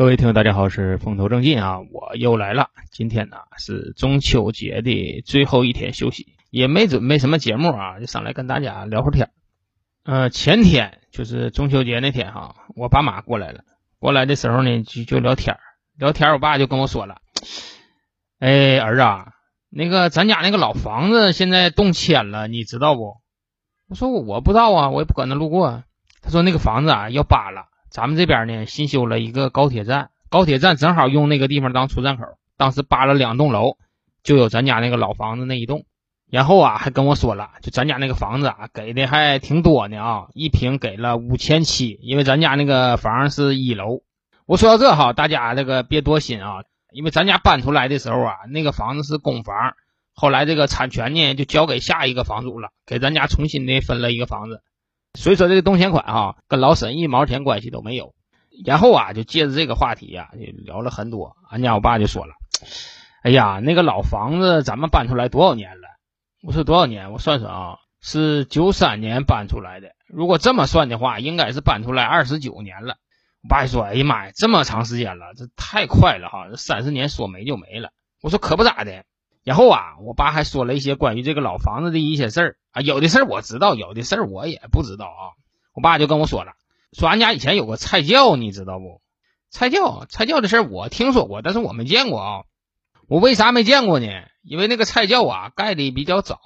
各位听友，大家好，是风头正劲啊，我又来了。今天呢是中秋节的最后一天休息，也没准备什么节目啊，就上来跟大家聊会儿天儿。呃，前天就是中秋节那天哈，我爸妈过来了，过来的时候呢就就聊天儿，聊天儿，我爸就跟我说了，哎，儿子啊，那个咱家那个老房子现在动迁了，你知道不？我说我不知道啊，我也不搁那路过。他说那个房子啊要搬了。咱们这边呢新修了一个高铁站，高铁站正好用那个地方当出站口。当时扒了两栋楼，就有咱家那个老房子那一栋。然后啊，还跟我说了，就咱家那个房子啊，给的还挺多呢啊，一平给了五千七，因为咱家那个房是一楼。我说到这哈，大家这个别多心啊，因为咱家搬出来的时候啊，那个房子是公房，后来这个产权呢就交给下一个房主了，给咱家重新的分了一个房子。所以说这个动迁款哈，跟老沈一毛钱关系都没有。然后啊，就借着这个话题呀，就聊了很多。俺家我爸就说了：“哎呀，那个老房子咱们搬出来多少年了？”我说：“多少年？我算算啊，是九三年搬出来的。如果这么算的话，应该是搬出来二十九年了。”我爸说：“哎呀妈呀，这么长时间了，这太快了哈！这三十年说没就没了。”我说：“可不咋的。”然后啊，我爸还说了一些关于这个老房子的一些事儿啊，有的事儿我知道，有的事儿我也不知道啊。我爸就跟我说了，说俺家以前有个菜窖，你知道不？菜窖，菜窖的事儿我听说过，但是我没见过啊。我为啥没见过呢？因为那个菜窖啊盖的比较早，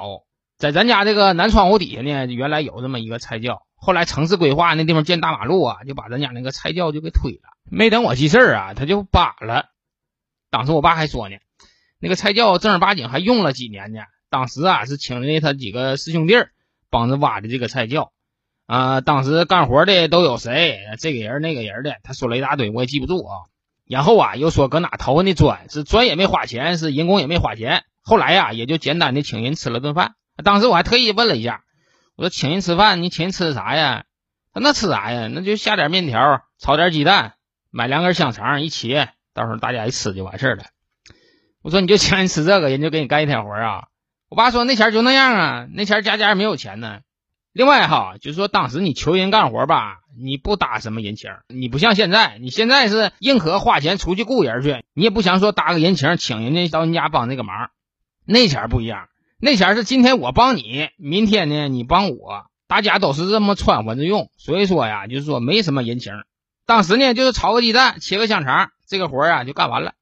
在咱家这个南窗户底下呢，原来有这么一个菜窖，后来城市规划那地方建大马路啊，就把咱家那个菜窖就给推了。没等我记事儿啊，他就扒了。当时我爸还说呢。那个菜窖正儿八经还用了几年呢。当时啊是请的他几个师兄弟帮着挖的这个菜窖，啊，当时干活的都有谁？这个人那个人的，他说了一大堆，我也记不住啊。然后啊又说搁哪淘的砖，是砖也没花钱，是人工也没花钱。后来呀也就简单的请人吃了顿饭。当时我还特意问了一下，我说请人吃饭，你请人吃啥呀？他那吃啥呀？那就下点面条，炒点鸡蛋，买两根香肠一切，到时候大家一吃就完事儿了。我说你就请人吃这个，人就给你干一天活啊！我爸说那钱就那样啊，那钱家家没有钱呢。另外哈，就是说当时你求人干活吧，你不搭什么人情，你不像现在，你现在是宁可花钱出去雇人去，你也不想说搭个人情，请人家到人家帮这个忙。那钱不一样，那钱是今天我帮你，明天呢你帮我，大家都是这么串混着用，所以说呀，就是说没什么人情。当时呢就是炒个鸡蛋，切个香肠，这个活啊就干完了。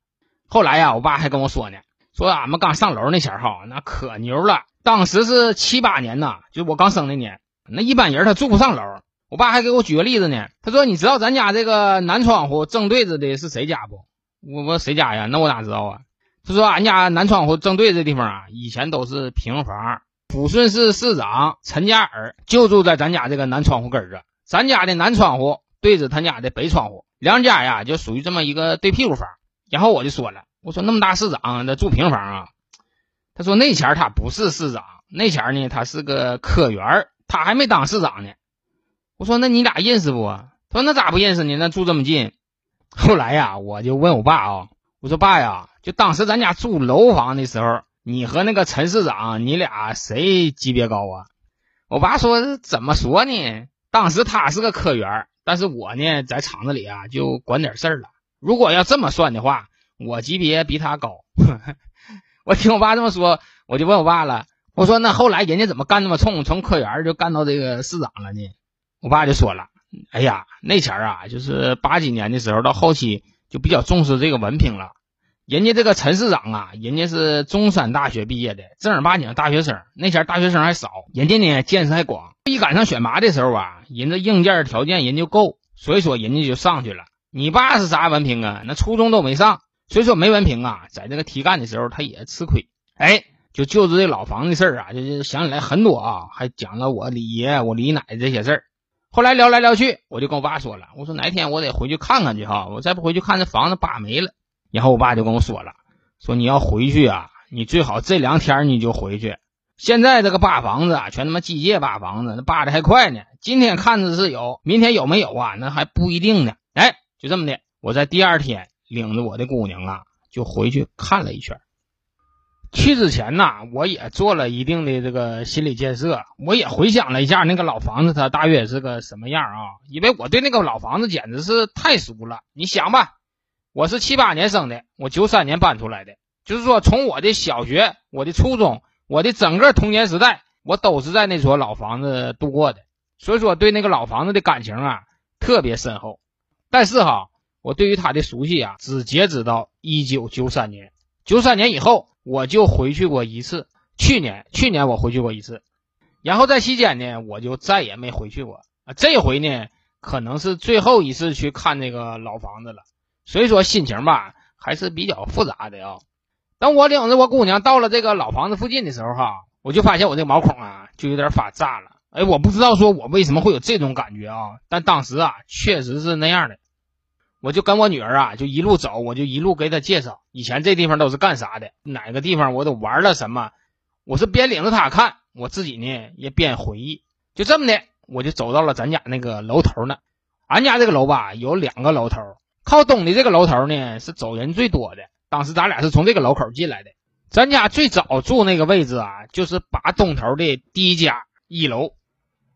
后来呀，我爸还跟我说呢，说俺们刚上楼那前儿哈，那可牛了。当时是七八年呐，就我刚生那年，那一般人他住不上楼。我爸还给我举个例子呢，他说：“你知道咱家这个南窗户正对着的是谁家不？”我我谁家呀？那我哪知道啊？他说：“俺家南窗户正对着地方啊，以前都是平房。抚顺市市长陈家尔就住在咱家这个南窗户根儿着。咱家的南窗户对着他家的北窗户，两家呀就属于这么一个对屁股房。”然后我就说了，我说那么大市长，他住平房啊？他说那前他不是市长，那前呢他是个科员，他还没当市长呢。我说那你俩认识不？他说那咋不认识呢？那住这么近。后来呀，我就问我爸啊，我说爸呀，就当时咱家住楼房的时候，你和那个陈市长，你俩谁级别高啊？我爸说怎么说呢？当时他是个科员，但是我呢在厂子里啊就管点事儿了。如果要这么算的话，我级别比他高。我听我爸这么说，我就问我爸了。我说：“那后来人家怎么干那么冲，从科员就干到这个市长了呢？”我爸就说了：“哎呀，那前儿啊，就是八几年的时候，到后期就比较重视这个文凭了。人家这个陈市长啊，人家是中山大学毕业的，正儿八经大学生。那前大学生还少，人家呢见识还广。一赶上选拔的时候啊，人家硬件条件人就够，所以说人家就上去了。”你爸是啥文凭啊？那初中都没上，所以说没文凭啊，在这个提干的时候他也吃亏。哎，就就是这老房的事儿啊，就是想起来很多啊，还讲了我李爷、我李奶这些事儿。后来聊来聊去，我就跟我爸说了，我说哪天我得回去看看去哈，我再不回去看这房子扒没了。然后我爸就跟我说了，说你要回去啊，你最好这两天你就回去。现在这个扒房子啊，全他妈机械扒房子，那扒的还快呢。今天看着是有，明天有没有啊？那还不一定呢。哎。就这么的，我在第二天领着我的姑娘啊，就回去看了一圈。去之前呢，我也做了一定的这个心理建设，我也回想了一下那个老房子，它大约是个什么样啊？因为我对那个老房子简直是太熟了。你想吧，我是七八年生的，我九三年搬出来的，就是说从我的小学、我的初中、我的整个童年时代，我都是在那所老房子度过的，所以说对那个老房子的感情啊特别深厚。但是哈，我对于他的熟悉啊，只截止到一九九三年，九三年以后我就回去过一次，去年去年我回去过一次，然后在期间呢，我就再也没回去过啊，这回呢可能是最后一次去看那个老房子了。所以说心情吧还是比较复杂的啊。等我领着我姑娘到了这个老房子附近的时候哈，我就发现我这毛孔啊就有点发炸了。哎，我不知道说我为什么会有这种感觉啊，但当时啊确实是那样的。我就跟我女儿啊就一路走，我就一路给她介绍以前这地方都是干啥的，哪个地方我都玩了什么。我是边领着她看，我自己呢也边回忆。就这么的，我就走到了咱家那个楼头呢。俺家这个楼吧有两个楼头。靠东的这个楼头呢，是走人最多的。当时咱俩是从这个楼口进来的。咱家最早住那个位置啊，就是把东头的第一家一楼。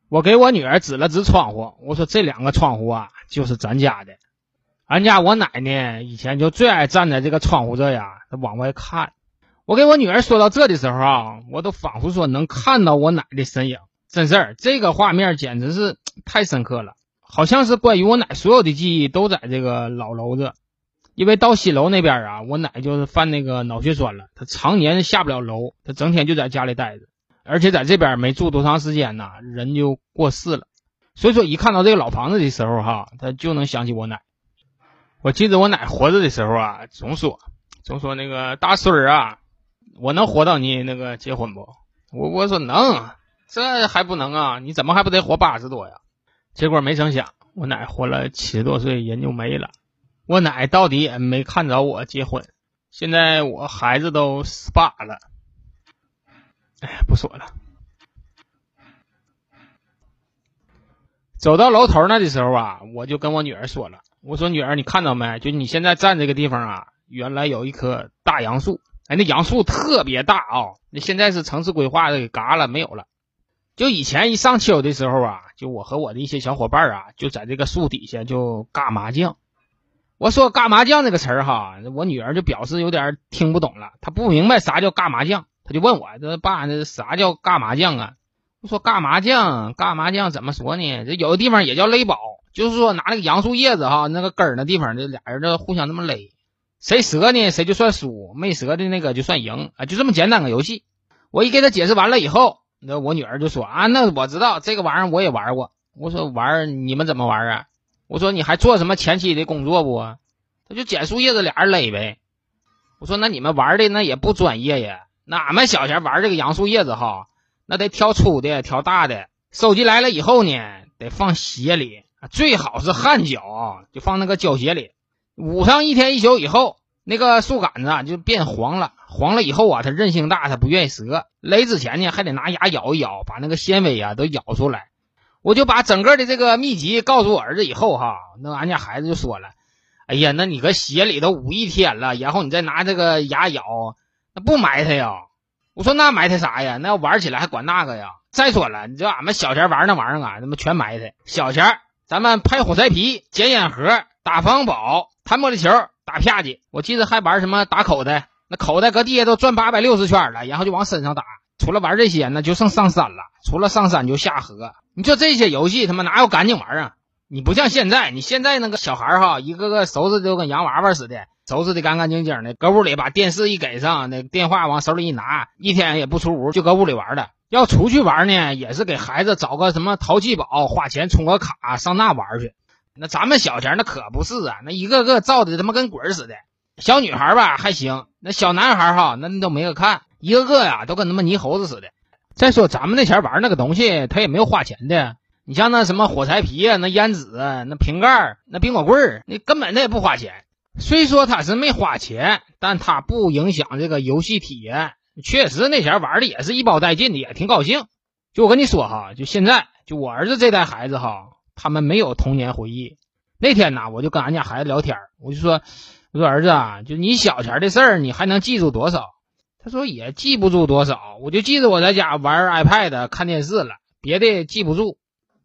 我给我女儿指了指窗户，我说这两个窗户啊，就是咱家的。俺家我奶呢，以前就最爱站在这个窗户这呀，往外看。我给我女儿说到这的时候啊，我都仿佛说能看到我奶的身影。真事儿，这个画面简直是太深刻了。好像是关于我奶所有的记忆都在这个老楼子，因为到新楼那边啊，我奶就是犯那个脑血栓了，她常年下不了楼，她整天就在家里待着，而且在这边没住多长时间呢，人就过世了。所以说一看到这个老房子的时候哈，她就能想起我奶。我记得我奶活着的时候啊，总说总说那个大孙儿啊，我能活到你那个结婚不？我我说能，这还不能啊？你怎么还不得活八十多呀？结果没成想，我奶活了七十多岁，人就没了。我奶到底也没看着我结婚。现在我孩子都十八了。哎，不说了。走到楼头那的时候啊，我就跟我女儿说了：“我说女儿，你看到没？就你现在站这个地方啊，原来有一棵大杨树。哎，那杨树特别大啊。那现在是城市规划的给嘎了，没有了。”就以前一上秋的时候啊，就我和我的一些小伙伴啊，就在这个树底下就嘎麻将。我说嘎麻将这个词儿哈，我女儿就表示有点听不懂了，她不明白啥叫嘎麻将，她就问我：“这爸，那啥叫嘎麻将啊？”我说：“嘎麻将，嘎麻将怎么说呢？这有的地方也叫勒宝，就是说拿那个杨树叶子哈，那个根儿那地方，这俩人这互相那么勒，谁折呢，谁就算输，没折的那个就算赢啊，就这么简单个游戏。”我一给他解释完了以后。那我女儿就说啊，那我知道这个玩意儿我也玩过。我说玩你们怎么玩啊？我说你还做什么前期的工作不？他就捡树叶子俩人勒呗。我说那你们玩的那也不专业呀。那俺们小前玩这个杨树叶子哈，那得挑粗的，挑大的。收集来了以后呢，得放鞋里，最好是汗脚啊，就放那个胶鞋里，捂上一天一宿以后。那个树杆子啊就变黄了，黄了以后啊，它韧性大，它不愿意折。勒之前呢，还得拿牙咬一咬，把那个纤维啊都咬出来。我就把整个的这个秘籍告诉我儿子以后哈，那俺家孩子就说了：“哎呀，那你搁鞋里头捂一天了，然后你再拿这个牙咬，那不埋汰呀？”我说：“那埋汰啥呀？那玩起来还管那个呀？再说了，你知道俺们小钱玩那玩意儿啊，他妈全埋汰。小钱咱们拍火柴皮、捡烟盒、打方宝、弹玻璃球。”打啪叽，我记得还玩什么打口袋，那口袋搁地下都转八百六十圈了，然后就往身上打。除了玩这些，那就剩上山了。除了上山就下河。你说这些游戏他妈哪有干净玩啊？你不像现在，你现在那个小孩哈，一个个收拾的都跟洋娃娃似的，收拾的干干净净的，搁屋里把电视一给上，那电话往手里一拿，一天也不出屋，就搁屋里玩的。要出去玩呢，也是给孩子找个什么淘气堡，花钱充个卡上那玩去。那咱们小前那可不是啊，那一个个造的他妈跟鬼似的。小女孩吧还行，那小男孩哈那都没个看，一个个呀都跟他妈泥猴子似的。再说咱们那前玩那个东西，他也没有花钱的。你像那什么火柴皮啊、那烟纸、那瓶盖、那冰果棍那根本他也不花钱。虽说他是没花钱，但他不影响这个游戏体验。确实那前玩的也是一包带劲的，也挺高兴。就我跟你说哈，就现在就我儿子这代孩子哈。他们没有童年回忆。那天呢，我就跟俺家孩子聊天我就说：“我说儿子啊，就你小前的事儿，你还能记住多少？”他说：“也记不住多少，我就记得我在家玩 iPad 看电视了，别的记不住。”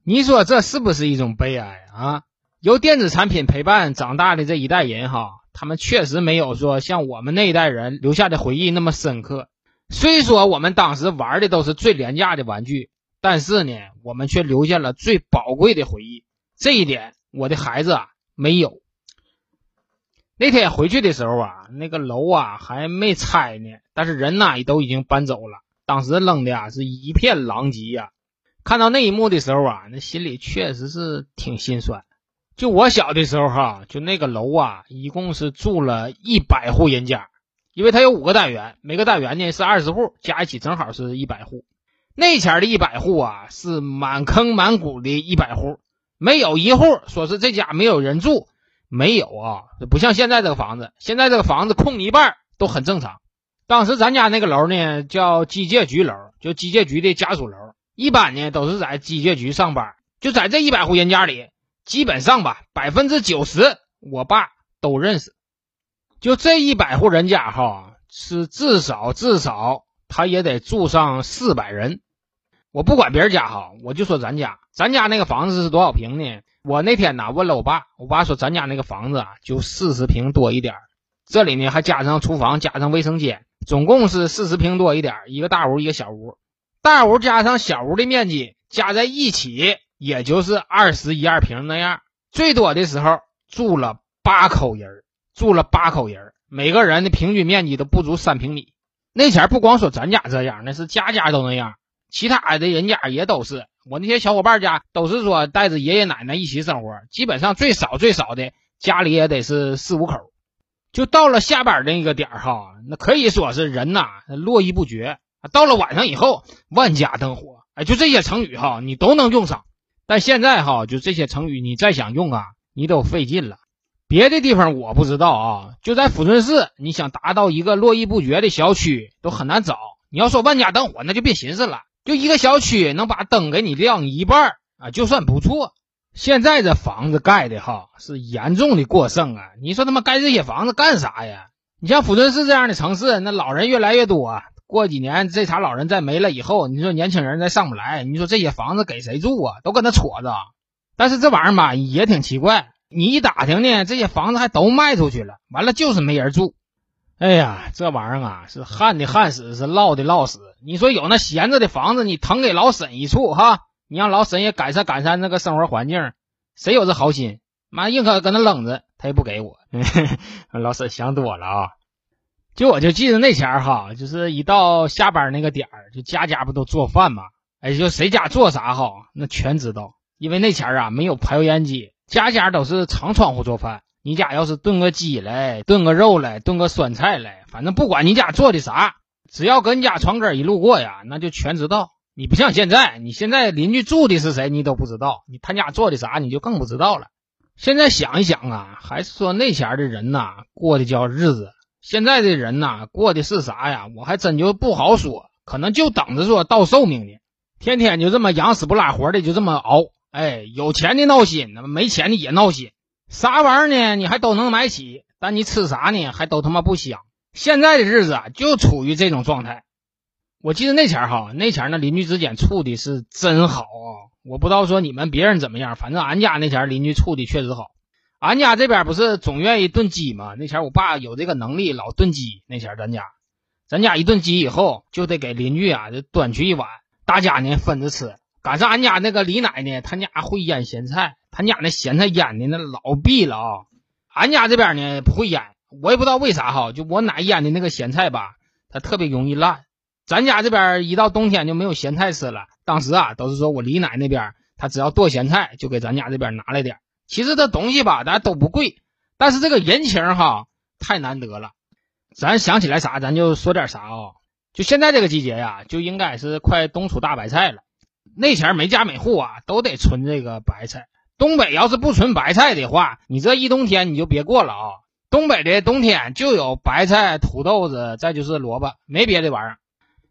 你说这是不是一种悲哀啊？由电子产品陪伴长大的这一代人哈，他们确实没有说像我们那一代人留下的回忆那么深刻。虽说我们当时玩的都是最廉价的玩具，但是呢，我们却留下了最宝贵的回忆。这一点，我的孩子啊没有。那天回去的时候啊，那个楼啊还没拆呢，但是人呐也都已经搬走了。当时扔的啊是一片狼藉呀。看到那一幕的时候啊，那心里确实是挺心酸。就我小的时候哈，就那个楼啊，一共是住了一百户人家。因为它有五个单元，每个单元呢是二十户，加一起正好是一百户。那前的一百户啊，是满坑满谷的一百户，没有一户说是这家没有人住，没有啊，不像现在这个房子，现在这个房子空一半都很正常。当时咱家那个楼呢叫机械局楼，就机械局的家属楼，一般呢都是在机械局上班。就在这一百户人家里，基本上吧，百分之九十我爸都认识。就这一百户人家哈，是至少至少他也得住上四百人。我不管别人家哈，我就说咱家，咱家那个房子是多少平呢？我那天呢问了我爸，我爸说咱家那个房子啊就四十平多一点这里呢还加上厨房，加上卫生间，总共是四十平多一点一个大屋一个小屋，大屋加上小屋的面积加在一起，也就是二十一二平那样。最多的时候住了八口人住了八口人，每个人的平均面积都不足三平米。那前不光说咱家这样，那是家家都那样，其他的人家也都是。我那些小伙伴家都是说带着爷爷奶奶一起生活，基本上最少最少的家里也得是四五口。就到了下班的那个点儿哈，那可以说是人呐络绎不绝。到了晚上以后，万家灯火。哎，就这些成语哈，你都能用上。但现在哈，就这些成语，你再想用啊，你都费劲了。别的地方我不知道啊，就在抚顺市，你想达到一个络绎不绝的小区都很难找。你要说万家灯火，那就别寻思了。就一个小区能把灯给你亮一半啊，就算不错。现在这房子盖的哈是严重的过剩啊！你说他妈盖这些房子干啥呀？你像抚顺市这样的城市，那老人越来越多，过几年这茬老人再没了以后，你说年轻人再上不来，你说这些房子给谁住啊？都搁那戳着。但是这玩意儿吧也挺奇怪。你一打听呢，这些房子还都卖出去了，完了就是没人住。哎呀，这玩意儿啊，是旱的旱死，是涝的涝死。你说有那闲着的房子，你腾给老沈一处哈，你让老沈也改善改善那个生活环境，谁有这好心？妈硬可搁那冷着，他也不给我。老沈想多了啊。就我就记得那前儿哈，就是一到下班那个点儿，就家家不都做饭嘛？哎，就谁家做啥哈，那全知道，因为那前儿啊没有排油烟机。家家都是长窗户做饭，你家要是炖个鸡嘞，炖个肉嘞，炖个酸菜嘞，反正不管你家做的啥，只要跟家床根一路过呀，那就全知道。你不像现在，你现在邻居住的是谁你都不知道，你他家做的啥你就更不知道了。现在想一想啊，还是说那前的人呐过的叫日子，现在的人呐过的是啥呀？我还真就不好说，可能就等着说到寿命呢，天天就这么养死不拉活的就这么熬。哎，有钱的闹心，没钱的也闹心。啥玩意儿呢？你还都能买起，但你吃啥呢？还都他妈不香。现在的日子啊，就处于这种状态。我记得那前儿哈，那前儿那邻居之间处的是真好啊。我不知道说你们别人怎么样，反正俺家那前儿邻居处的确实好。俺家这边不是总愿意炖鸡吗？那前儿我爸有这个能力，老炖鸡。那前儿咱家，咱家一炖鸡以后，就得给邻居啊就端去一碗，大家呢分着吃。赶上俺家那个李奶奶，她家会腌咸菜，她家那咸菜腌的那老闭了啊。俺家这边呢不会腌，我也不知道为啥哈。就我奶腌的那个咸菜吧，它特别容易烂。咱家这边一到冬天就没有咸菜吃了。当时啊，都是说我李奶那边，她只要剁咸菜，就给咱家这边拿来点。其实这东西吧，咱都不贵，但是这个人情哈太难得了。咱想起来啥，咱就说点啥啊。就现在这个季节呀，就应该是快冬储大白菜了。那前每家每户啊都得存这个白菜。东北要是不存白菜的话，你这一冬天你就别过了啊！东北的冬天就有白菜、土豆子，再就是萝卜，没别的玩意儿。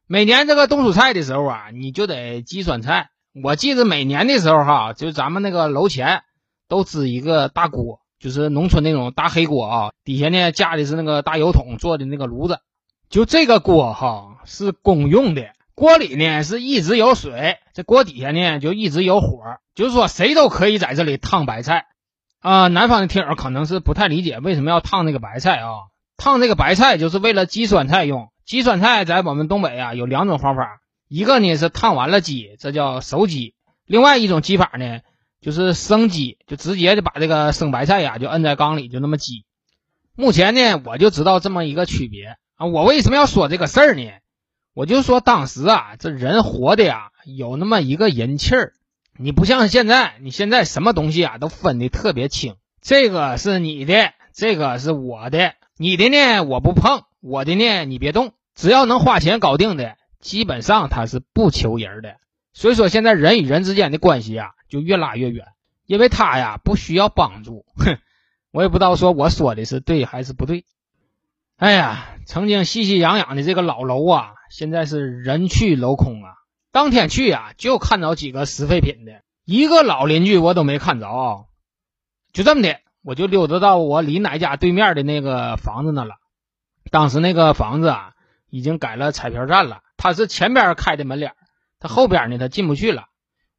每年这个冬储菜的时候啊，你就得积酸菜。我记得每年的时候哈，就咱们那个楼前都支一个大锅，就是农村那种大黑锅啊，底下呢架的是那个大油桶做的那个炉子。就这个锅哈是公用的。锅里呢是一直有水，这锅底下呢就一直有火，就是说谁都可以在这里烫白菜。啊，南方的听友可能是不太理解为什么要烫那个白菜啊？烫这个白菜就是为了鸡酸菜用。鸡酸菜在我们东北啊有两种方法，一个呢是烫完了鸡，这叫熟鸡；另外一种鸡法呢就是生鸡，就直接就把这个生白菜呀就摁在缸里就那么鸡。目前呢我就知道这么一个区别啊。我为什么要说这个事儿呢？我就说当时啊这人活的呀有那么一个人气儿。你不像现在，你现在什么东西啊都分的特别清，这个是你的，这个是我的，你的呢我不碰，我的呢你别动，只要能花钱搞定的，基本上他是不求人的。所以说现在人与人之间的关系啊就越拉越远，因为他呀不需要帮助。哼，我也不知道说我说的是对还是不对。哎呀，曾经熙熙攘攘的这个老楼啊，现在是人去楼空啊。当天去啊，就看着几个拾废品的，一个老邻居我都没看着。就这么的，我就溜达到我李奶家对面的那个房子那了。当时那个房子啊，已经改了彩票站了。他是前边开的门脸，他后边呢他进不去了。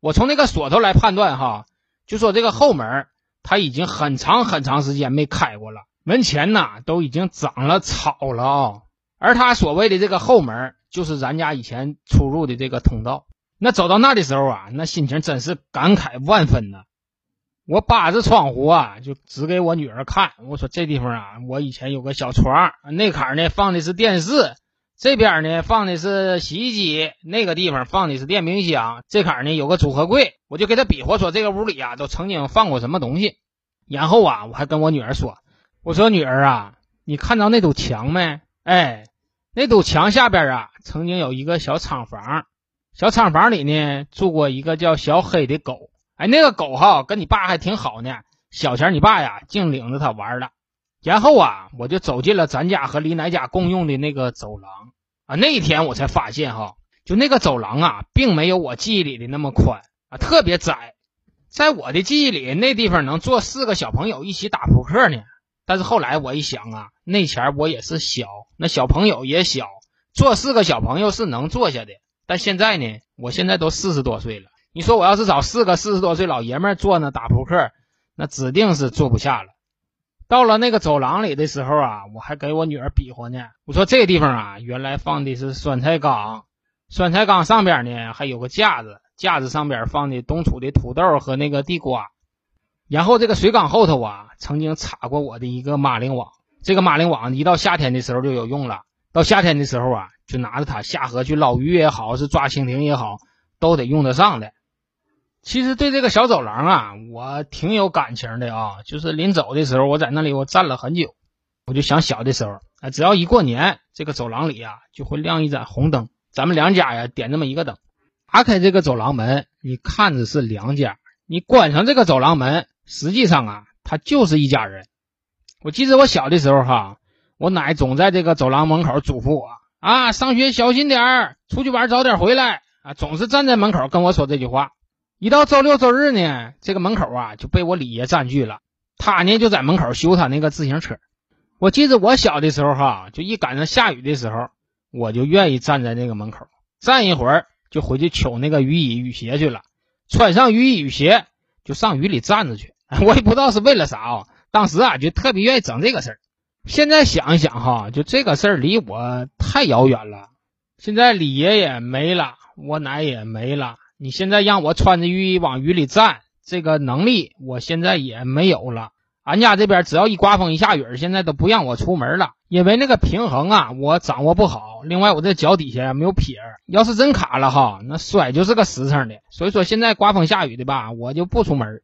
我从那个锁头来判断哈，就说这个后门他已经很长很长时间没开过了，门前呐都已经长了草了啊。而他所谓的这个后门。就是咱家以前出入的这个通道，那走到那的时候啊，那心情真是感慨万分呐。我扒着窗户啊，就指给我女儿看，我说这地方啊，我以前有个小床，那坎呢放的是电视，这边呢放的是洗衣机，那个地方放的是电冰箱，这坎呢有个组合柜，我就给他比划说这个屋里啊都曾经放过什么东西。然后啊，我还跟我女儿说，我说女儿啊，你看到那堵墙没？哎。那堵墙下边啊，曾经有一个小厂房，小厂房里呢住过一个叫小黑的狗。哎，那个狗哈跟你爸还挺好呢。小前你爸呀净领着它玩了。然后啊，我就走进了咱家和李奶家共用的那个走廊啊。那一天我才发现哈，就那个走廊啊，并没有我记忆里的那么宽啊，特别窄。在我的记忆里，那地方能坐四个小朋友一起打扑克呢。但是后来我一想啊，那前我也是小，那小朋友也小，坐四个小朋友是能坐下的。但现在呢，我现在都四十多岁了，你说我要是找四个四十多岁老爷们坐那打扑克，那指定是坐不下了。到了那个走廊里的时候啊，我还给我女儿比划呢，我说这个地方啊，原来放的是酸菜缸，酸菜缸上边呢还有个架子，架子上边放的冬储的土豆和那个地瓜。然后这个水缸后头啊，曾经插过我的一个马铃网。这个马铃网一到夏天的时候就有用了。到夏天的时候啊，就拿着它下河去捞鱼也好，是抓蜻蜓也好，都得用得上的。其实对这个小走廊啊，我挺有感情的啊。就是临走的时候，我在那里我站了很久。我就想小的时候啊，只要一过年，这个走廊里啊就会亮一盏红灯，咱们两家呀点这么一个灯。打开这个走廊门，你看着是两家，你关上这个走廊门。实际上啊，他就是一家人。我记得我小的时候哈，我奶总在这个走廊门口嘱咐我啊，上学小心点儿，出去玩早点回来啊，总是站在门口跟我说这句话。一到周六周日呢，这个门口啊就被我李爷占据了，他呢就在门口修他那个自行车。我记得我小的时候哈，就一赶上下雨的时候，我就愿意站在那个门口站一会儿，就回去取那个雨衣雨鞋去了，穿上雨衣雨鞋就上雨里站着去。我也不知道是为了啥啊，当时啊就特别愿意整这个事儿。现在想一想哈，就这个事儿离我太遥远了。现在李爷爷没了，我奶也没了。你现在让我穿着雨衣往雨里站，这个能力我现在也没有了。俺家这边只要一刮风一下雨，现在都不让我出门了，因为那个平衡啊我掌握不好。另外我这脚底下没有撇儿，要是真卡了哈，那摔就是个实诚的。所以说现在刮风下雨的吧，我就不出门。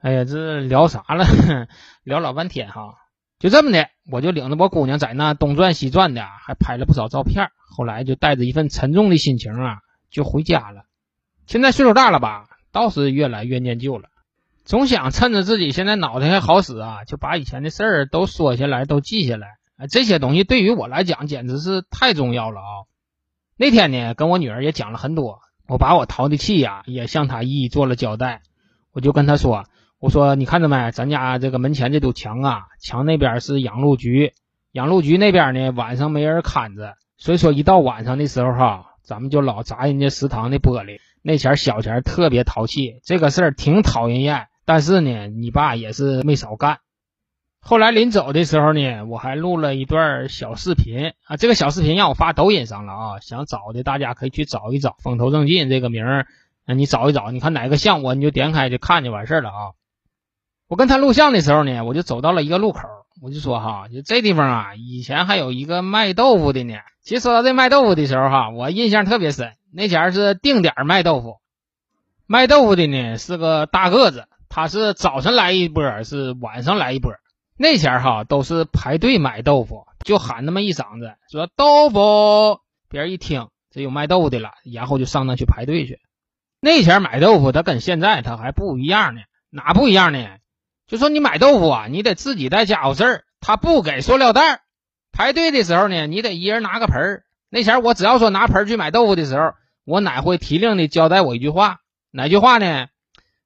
哎呀，这聊啥了？聊老半天哈，就这么的，我就领着我姑娘在那东转西转的，还拍了不少照片。后来就带着一份沉重的心情啊，就回家了。现在岁数大了吧，倒是越来越念旧了，总想趁着自己现在脑袋还好使啊，就把以前的事儿都说下来，都记下来。这些东西对于我来讲简直是太重要了啊！那天呢，跟我女儿也讲了很多，我把我淘的气呀，也向她一一做了交代。我就跟她说。我说，你看着没？咱家这个门前这堵墙啊，墙那边是养鹿局，养鹿局那边呢，晚上没人看着，所以说一到晚上的时候哈，咱们就老砸人家食堂的玻璃。那前小钱特别淘气，这个事儿挺讨人厌。但是呢，你爸也是没少干。后来临走的时候呢，我还录了一段小视频啊，这个小视频让我发抖音上了啊，想找的大家可以去找一找“风头正劲”这个名儿，你找一找，你看哪个像我，你就点开就看就完事儿了啊。我跟他录像的时候呢，我就走到了一个路口，我就说哈，就这地方啊，以前还有一个卖豆腐的呢。其实说到这卖豆腐的时候哈，我印象特别深，那前是定点卖豆腐，卖豆腐的呢是个大个子，他是早晨来一波，是晚上来一波。那前哈都是排队买豆腐，就喊那么一嗓子，说豆腐，别人一听这有卖豆腐的了，然后就上那去排队去。那前买豆腐，他跟现在他还不一样呢，哪不一样呢？就说你买豆腐啊，你得自己带家伙事儿，他不给塑料袋儿。排队的时候呢，你得一人拿个盆儿。那前儿我只要说拿盆儿去买豆腐的时候，我奶会提令的交代我一句话，哪句话呢？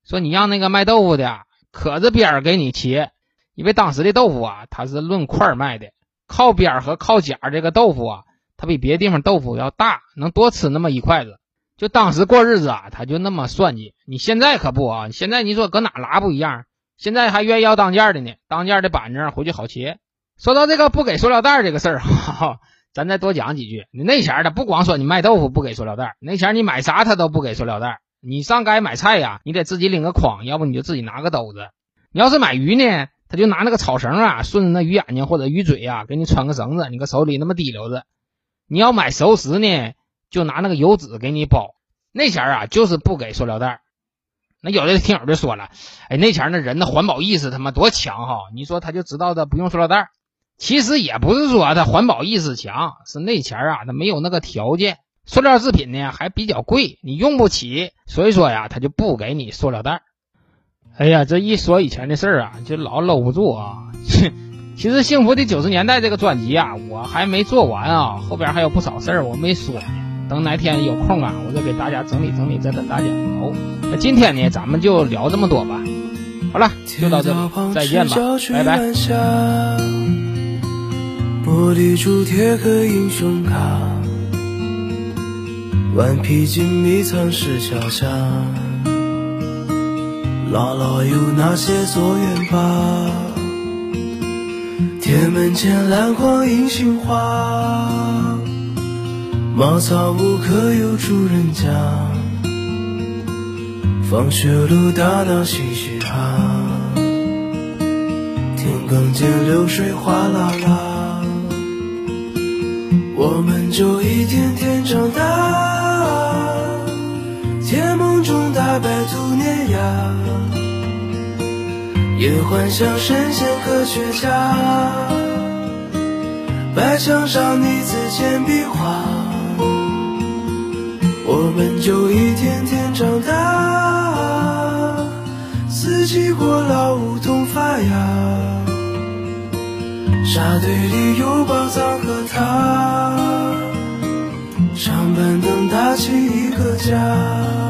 说你让那个卖豆腐的可着边儿给你切，因为当时的豆腐啊，它是论块卖的，靠边儿和靠角这个豆腐啊，它比别的地方豆腐要大，能多吃那么一筷子。就当时过日子啊，他就那么算计。你现在可不啊，现在你说搁哪拉不一样？现在还愿意要当件的呢，当件的板正回去好切。说到这个不给塑料袋这个事儿，咱再多讲几句。你那前儿他不光说你卖豆腐不给塑料袋，那前儿你买啥他都不给塑料袋。你上街买菜呀，你得自己拎个筐，要不你就自己拿个兜子。你要是买鱼呢，他就拿那个草绳啊，顺着那鱼眼睛或者鱼嘴啊，给你穿个绳子，你搁手里那么提溜着。你要买熟食呢，就拿那个油纸给你包。那前儿啊，就是不给塑料袋。那有的听友就说了，哎，那前儿那人的环保意识他妈多强哈！你说他就知道他不用塑料袋，其实也不是说他环保意识强，是那前儿啊他没有那个条件，塑料制品呢还比较贵，你用不起，所以说呀他就不给你塑料袋。哎呀，这一说以前的事儿啊，就老搂不住啊。其实《幸福的九十年代》这个专辑啊，我还没做完啊，后边还有不少事儿我没说呢。等哪天有空啊，我再给大家整理整理，再跟大家聊。那今天呢，咱们就聊这么多吧。好了，就到这里，再见吧，拜拜。玻璃珠贴个英雄卡，顽皮筋迷藏石桥下，姥姥有那些作业本，铁门前篮筐银杏花。茅草屋可有住人家？放学路打闹嘻嘻哈，田埂间流水哗啦啦，我们就一天天长大。甜梦中大白兔碾压，也幻想神仙科学家。白墙上你字简笔画。我们就一天天长大，四季过老梧桐发芽，沙堆里有宝藏和他，长板凳搭起一个家。